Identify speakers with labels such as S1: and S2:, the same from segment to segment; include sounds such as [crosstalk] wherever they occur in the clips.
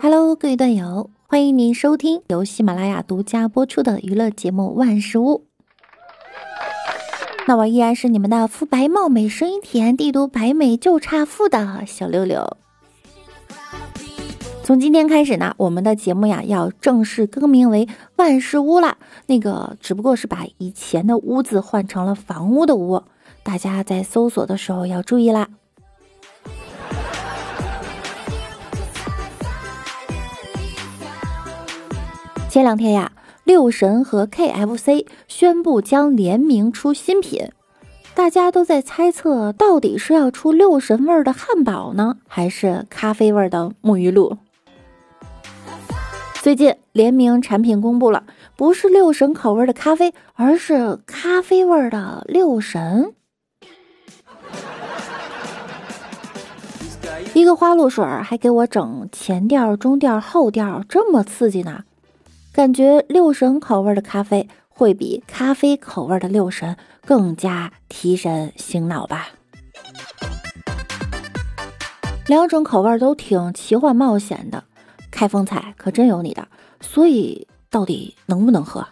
S1: Hello，各位段友，欢迎您收听由喜马拉雅独家播出的娱乐节目《万事屋》。那我依然是你们的肤白貌美、声音甜、帝都白美就差富的小六六。从今天开始呢，我们的节目呀要正式更名为万事屋啦。那个只不过是把以前的屋子换成了房屋的屋，大家在搜索的时候要注意啦。前两天呀，六神和 KFC 宣布将联名出新品，大家都在猜测到底是要出六神味的汉堡呢，还是咖啡味的沐浴露。最近联名产品公布了，不是六神口味的咖啡，而是咖啡味的六神。一个花露水还给我整前调、中调、后调，这么刺激呢？感觉六神口味的咖啡会比咖啡口味的六神更加提神醒脑吧？两种口味都挺奇幻冒险的。开封菜可真有你的，所以到底能不能喝？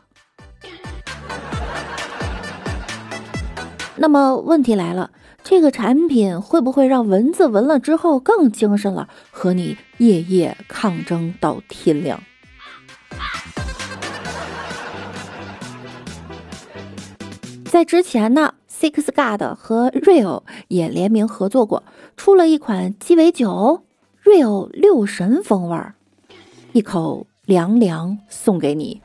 S1: 那么问题来了，这个产品会不会让蚊子闻了之后更精神了，和你夜夜抗争到天亮？在之前呢，Six God 和 Real 也联名合作过，出了一款鸡尾酒，Real 六神风味儿。一口凉凉送给你。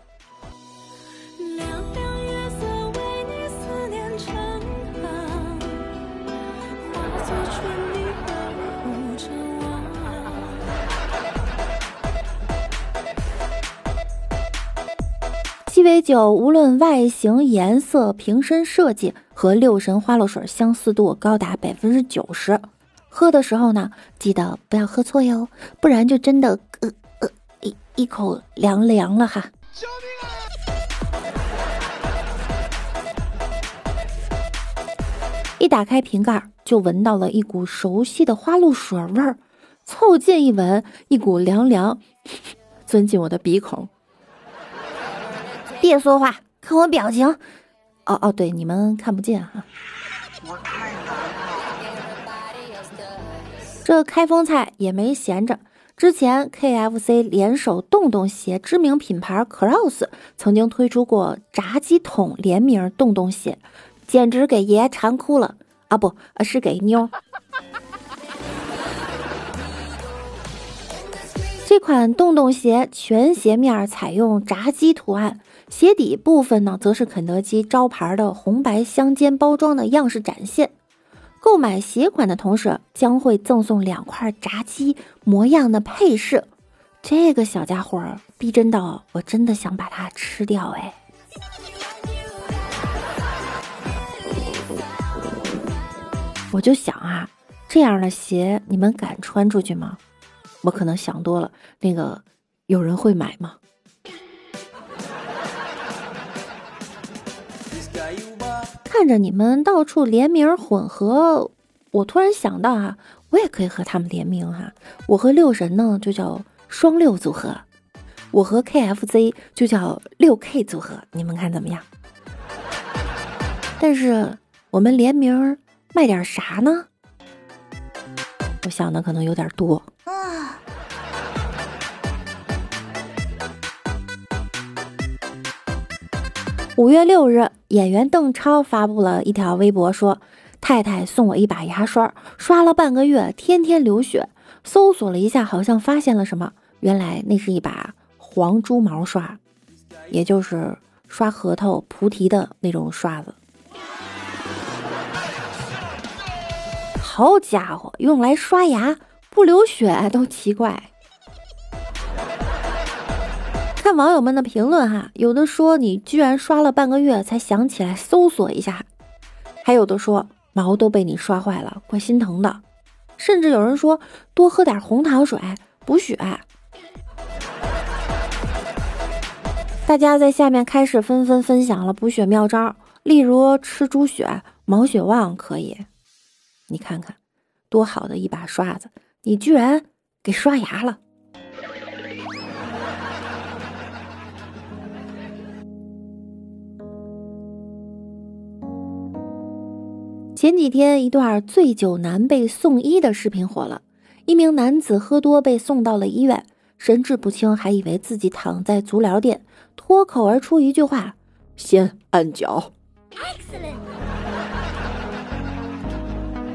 S1: 鸡尾酒无论外形、颜色、瓶身设计和六神花露水相似度高达百分之九十。喝的时候呢，记得不要喝错哟，不然就真的呃。一口凉凉了哈！救命啊！一打开瓶盖，就闻到了一股熟悉的花露水味儿。凑近一闻，一股凉凉 [laughs] 钻进我的鼻孔。别说话，看我表情。哦哦，对，你们看不见哈。我太难了。这开封菜也没闲着。之前 KFC 联手洞洞鞋知名品牌 Cross 曾经推出过炸鸡桶联名洞洞鞋，简直给爷馋哭了啊！不，是给妞。[laughs] 这款洞洞鞋全鞋面采用炸鸡图案，鞋底部分呢则是肯德基招牌的红白相间包装的样式展现。购买鞋款的同时，将会赠送两块炸鸡模样的配饰。这个小家伙逼真到我真的想把它吃掉哎！我就想啊，这样的鞋你们敢穿出去吗？我可能想多了。那个有人会买吗？看着你们到处联名混合，我突然想到啊，我也可以和他们联名哈。我和六神呢就叫双六组合，我和 KFC 就叫六 K 组合，你们看怎么样？但是我们联名卖点啥呢？我想的可能有点多五月六日，演员邓超发布了一条微博，说：“太太送我一把牙刷，刷了半个月，天天流血。搜索了一下，好像发现了什么，原来那是一把黄猪毛刷，也就是刷核桃、菩提的那种刷子。好家伙，用来刷牙不流血都奇怪。”网友们的评论哈，有的说你居然刷了半个月才想起来搜索一下，还有的说毛都被你刷坏了，怪心疼的，甚至有人说多喝点红糖水补血。大家在下面开始纷纷分享了补血妙招，例如吃猪血、毛血旺可以。你看看，多好的一把刷子，你居然给刷牙了！前几天，一段醉酒男被送医的视频火了。一名男子喝多被送到了医院，神志不清，还以为自己躺在足疗店，脱口而出一句话：“先按脚。”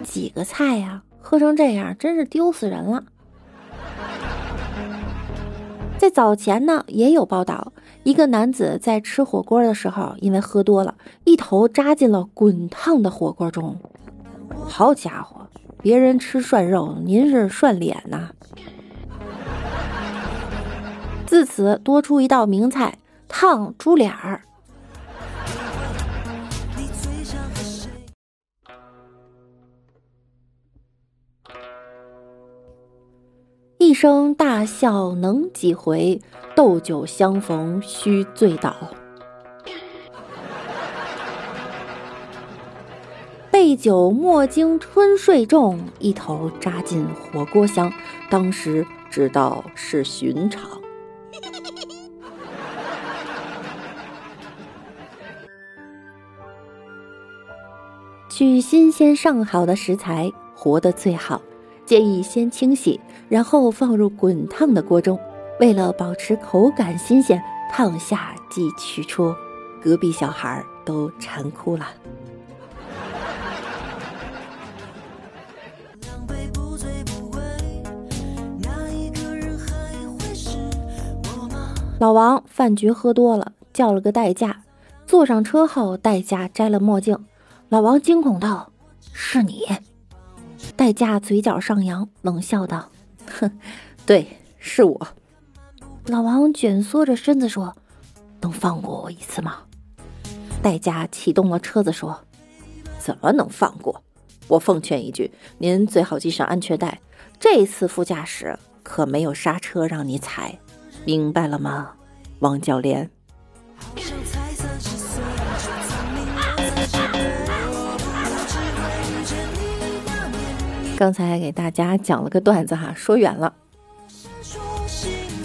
S1: 几个菜呀，喝成这样，真是丢死人了。在早前呢，也有报道，一个男子在吃火锅的时候，因为喝多了，一头扎进了滚烫的火锅中。好家伙，别人吃涮肉，您是涮脸呐！自此多出一道名菜——烫猪脸儿。一声大笑能几回？斗酒相逢须醉倒。杯酒莫惊春睡重，一头扎进火锅香。当时知道是寻常。取新鲜上好的食材，活得最好。建议先清洗，然后放入滚烫的锅中。为了保持口感新鲜，烫下即取出。隔壁小孩都馋哭了。老王饭局喝多了，叫了个代驾。坐上车后，代驾摘了墨镜。老王惊恐道：“是你？”代驾嘴角上扬，冷笑道：“哼，[laughs] 对，是我。”老王蜷缩着身子说：“能放过我一次吗？”代驾启动了车子说：“怎么能放过？我奉劝一句，您最好系上安全带。这次副驾驶可没有刹车让你踩，明白了吗，王教练？”刚才给大家讲了个段子哈，说远了。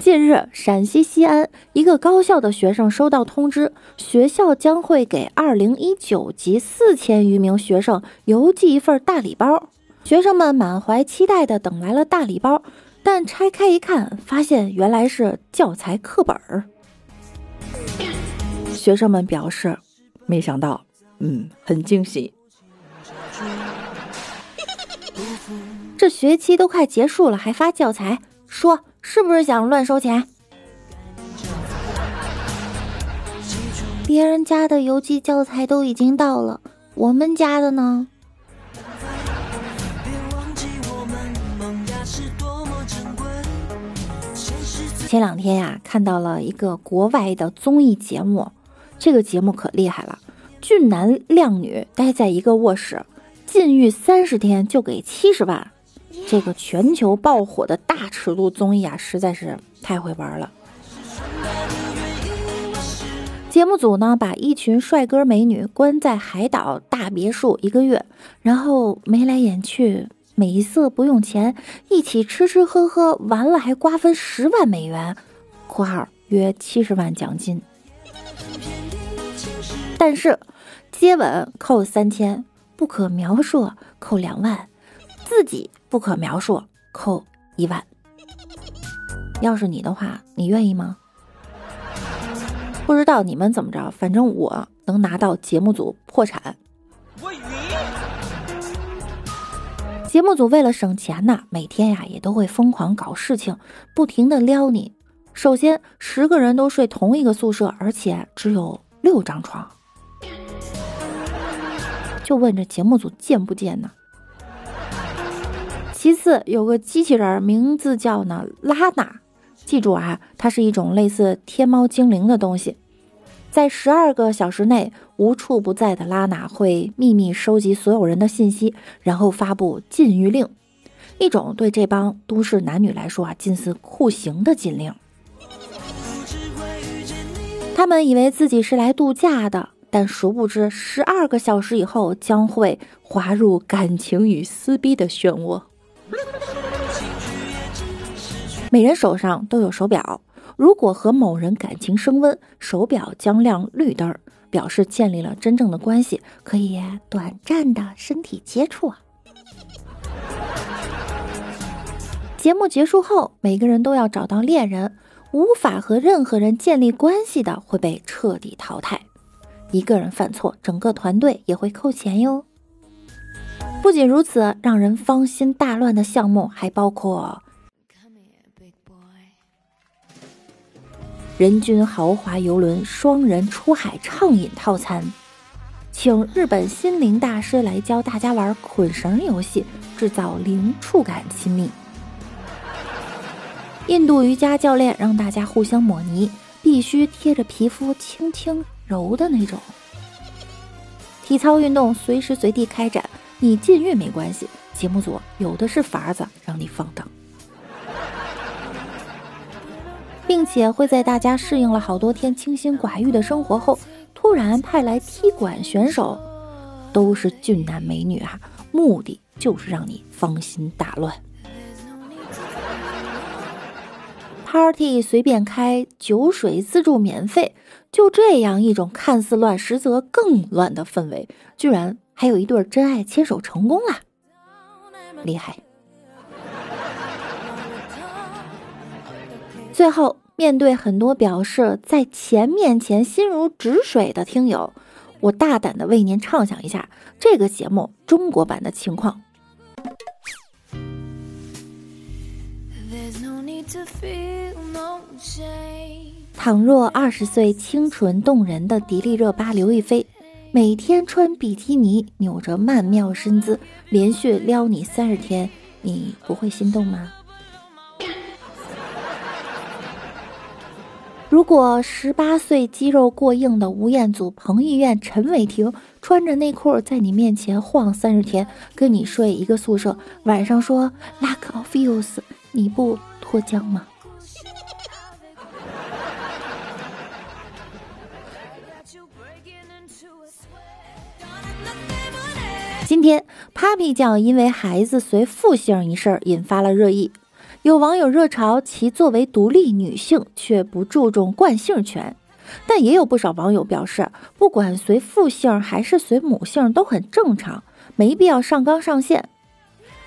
S1: 近日，陕西西安一个高校的学生收到通知，学校将会给2019级四千余名学生邮寄一份大礼包。学生们满怀期待的等来了大礼包，但拆开一看，发现原来是教材课本儿。学生们表示，没想到，嗯，很惊喜。这学期都快结束了，还发教材，说是不是想乱收钱？别人家的邮寄教材都已经到了，我们家的呢？前两天呀，看到了一个国外的综艺节目，这个节目可厉害了，俊男靓女待在一个卧室，禁欲三十天就给七十万。这个全球爆火的大尺度综艺啊，实在是太会玩了。节目组呢，把一群帅哥美女关在海岛大别墅一个月，然后眉来眼去，美色不用钱，一起吃吃喝喝，完了还瓜分十万美元（括号约七十万奖金）。但是接吻扣三千，不可描述扣两万，自己。不可描述，扣一万。要是你的话，你愿意吗？不知道你们怎么着，反正我能拿到节目组破产。我晕。节目组为了省钱呢，每天呀也都会疯狂搞事情，不停的撩你。首先，十个人都睡同一个宿舍，而且只有六张床。就问这节目组贱不贱呢？其次，有个机器人，名字叫呢拉娜，记住啊，它是一种类似天猫精灵的东西。在十二个小时内，无处不在的拉娜会秘密收集所有人的信息，然后发布禁欲令，一种对这帮都市男女来说啊近似酷刑的禁令。他们以为自己是来度假的，但殊不知十二个小时以后将会滑入感情与撕逼的漩涡。每人手上都有手表，如果和某人感情升温，手表将亮绿灯，表示建立了真正的关系，可以短暂的身体接触啊。节目结束后，每个人都要找到恋人，无法和任何人建立关系的会被彻底淘汰。一个人犯错，整个团队也会扣钱哟。不仅如此，让人芳心大乱的项目还包括人均豪华游轮双人出海畅饮套餐，请日本心灵大师来教大家玩捆绳游戏，制造零触感亲密。印度瑜伽教练让大家互相抹泥，必须贴着皮肤轻轻揉的那种。体操运动随时随地开展，你禁欲没关系，节目组有的是法子让你放荡，并且会在大家适应了好多天清心寡欲的生活后，突然派来踢馆选手，都是俊男美女哈，目的就是让你芳心大乱。Party 随便开，酒水自助免费，就这样一种看似乱，实则更乱的氛围，居然还有一对真爱牵手成功了，厉害！最后，面对很多表示在钱面前心如止水的听友，我大胆的为您畅想一下这个节目中国版的情况。倘若二十岁清纯动人的迪丽热巴刘亦菲，每天穿比基尼，扭着曼妙身姿，连续撩你三十天，你不会心动吗？如果十八岁肌肉过硬的吴彦祖、彭于晏、陈伟霆穿着内裤在你面前晃三十天，跟你睡一个宿舍，晚上说 lack of use，你不脱缰吗？今天，Papi 酱因为孩子随父姓一事引发了热议，有网友热嘲其作为独立女性却不注重惯性权，但也有不少网友表示，不管随父姓还是随母姓都很正常，没必要上纲上线。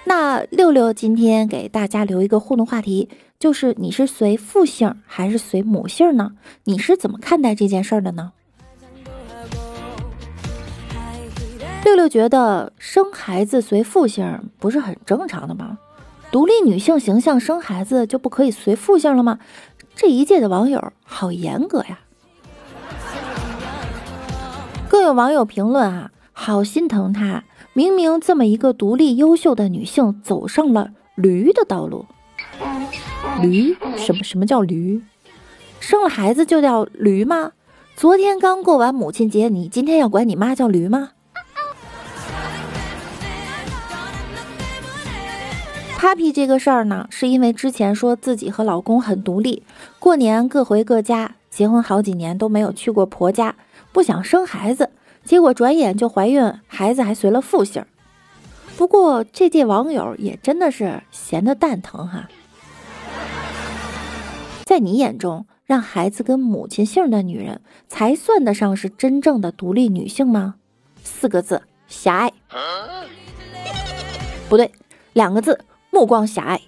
S1: 那六六今天给大家留一个互动话题，就是你是随父姓还是随母姓呢？你是怎么看待这件事的呢？六六觉得生孩子随父姓不是很正常的吗？独立女性形象生孩子就不可以随父姓了吗？这一届的网友好严格呀！更有网友评论啊，好心疼她，明明这么一个独立优秀的女性，走上了驴的道路。驴？什么什么叫驴？生了孩子就叫驴吗？昨天刚过完母亲节，你今天要管你妈叫驴吗？Papi 这个事儿呢，是因为之前说自己和老公很独立，过年各回各家，结婚好几年都没有去过婆家，不想生孩子，结果转眼就怀孕，孩子还随了父姓。不过这届网友也真的是闲得蛋疼哈，在你眼中，让孩子跟母亲姓的女人才算得上是真正的独立女性吗？四个字：狭隘。不对，两个字。目光狭隘。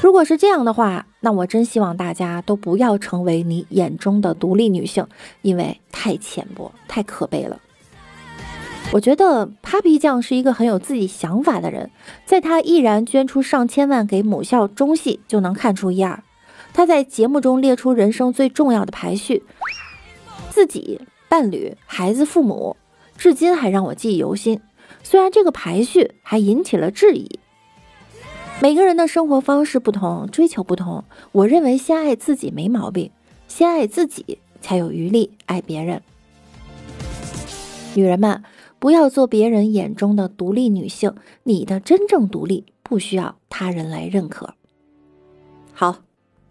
S1: 如果是这样的话，那我真希望大家都不要成为你眼中的独立女性，因为太浅薄、太可悲了。我觉得 Papi 酱是一个很有自己想法的人，在他毅然捐出上千万给母校中戏，就能看出一二。他在节目中列出人生最重要的排序：自己、伴侣、孩子、父母，至今还让我记忆犹新。虽然这个排序还引起了质疑，每个人的生活方式不同，追求不同。我认为先爱自己没毛病，先爱自己才有余力爱别人。女人们，不要做别人眼中的独立女性，你的真正独立不需要他人来认可。好，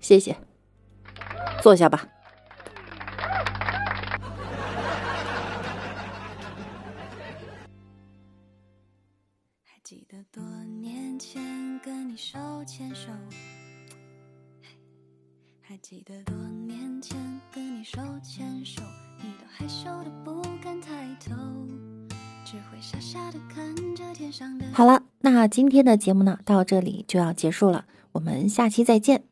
S1: 谢谢，坐下吧。
S2: 记得多年前跟你手牵手，你都害羞的不敢抬头，只会傻傻的看着天上的。
S1: 好了，那今天的节目呢，到这里就要结束了，我们下期再见。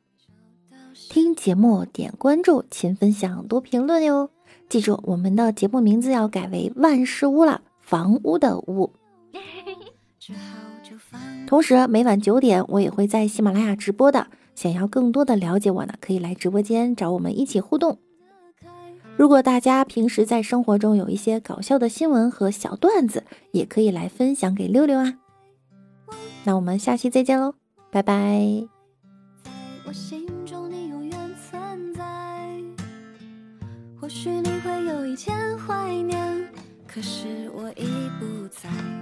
S1: 听节目点关注，勤分享，多评论哟。记住，我们的节目名字要改为万事屋了，房屋的屋。[laughs] 同时，每晚九点我也会在喜马拉雅直播的。想要更多的了解我呢可以来直播间找我们一起互动。如果大家平时在生活中有一些搞笑的新闻和小段子也可以来分享给六六啊。那我们下期再见喽拜拜。在我心中你永远存在或许你
S2: 会有一天怀念可是我已不在。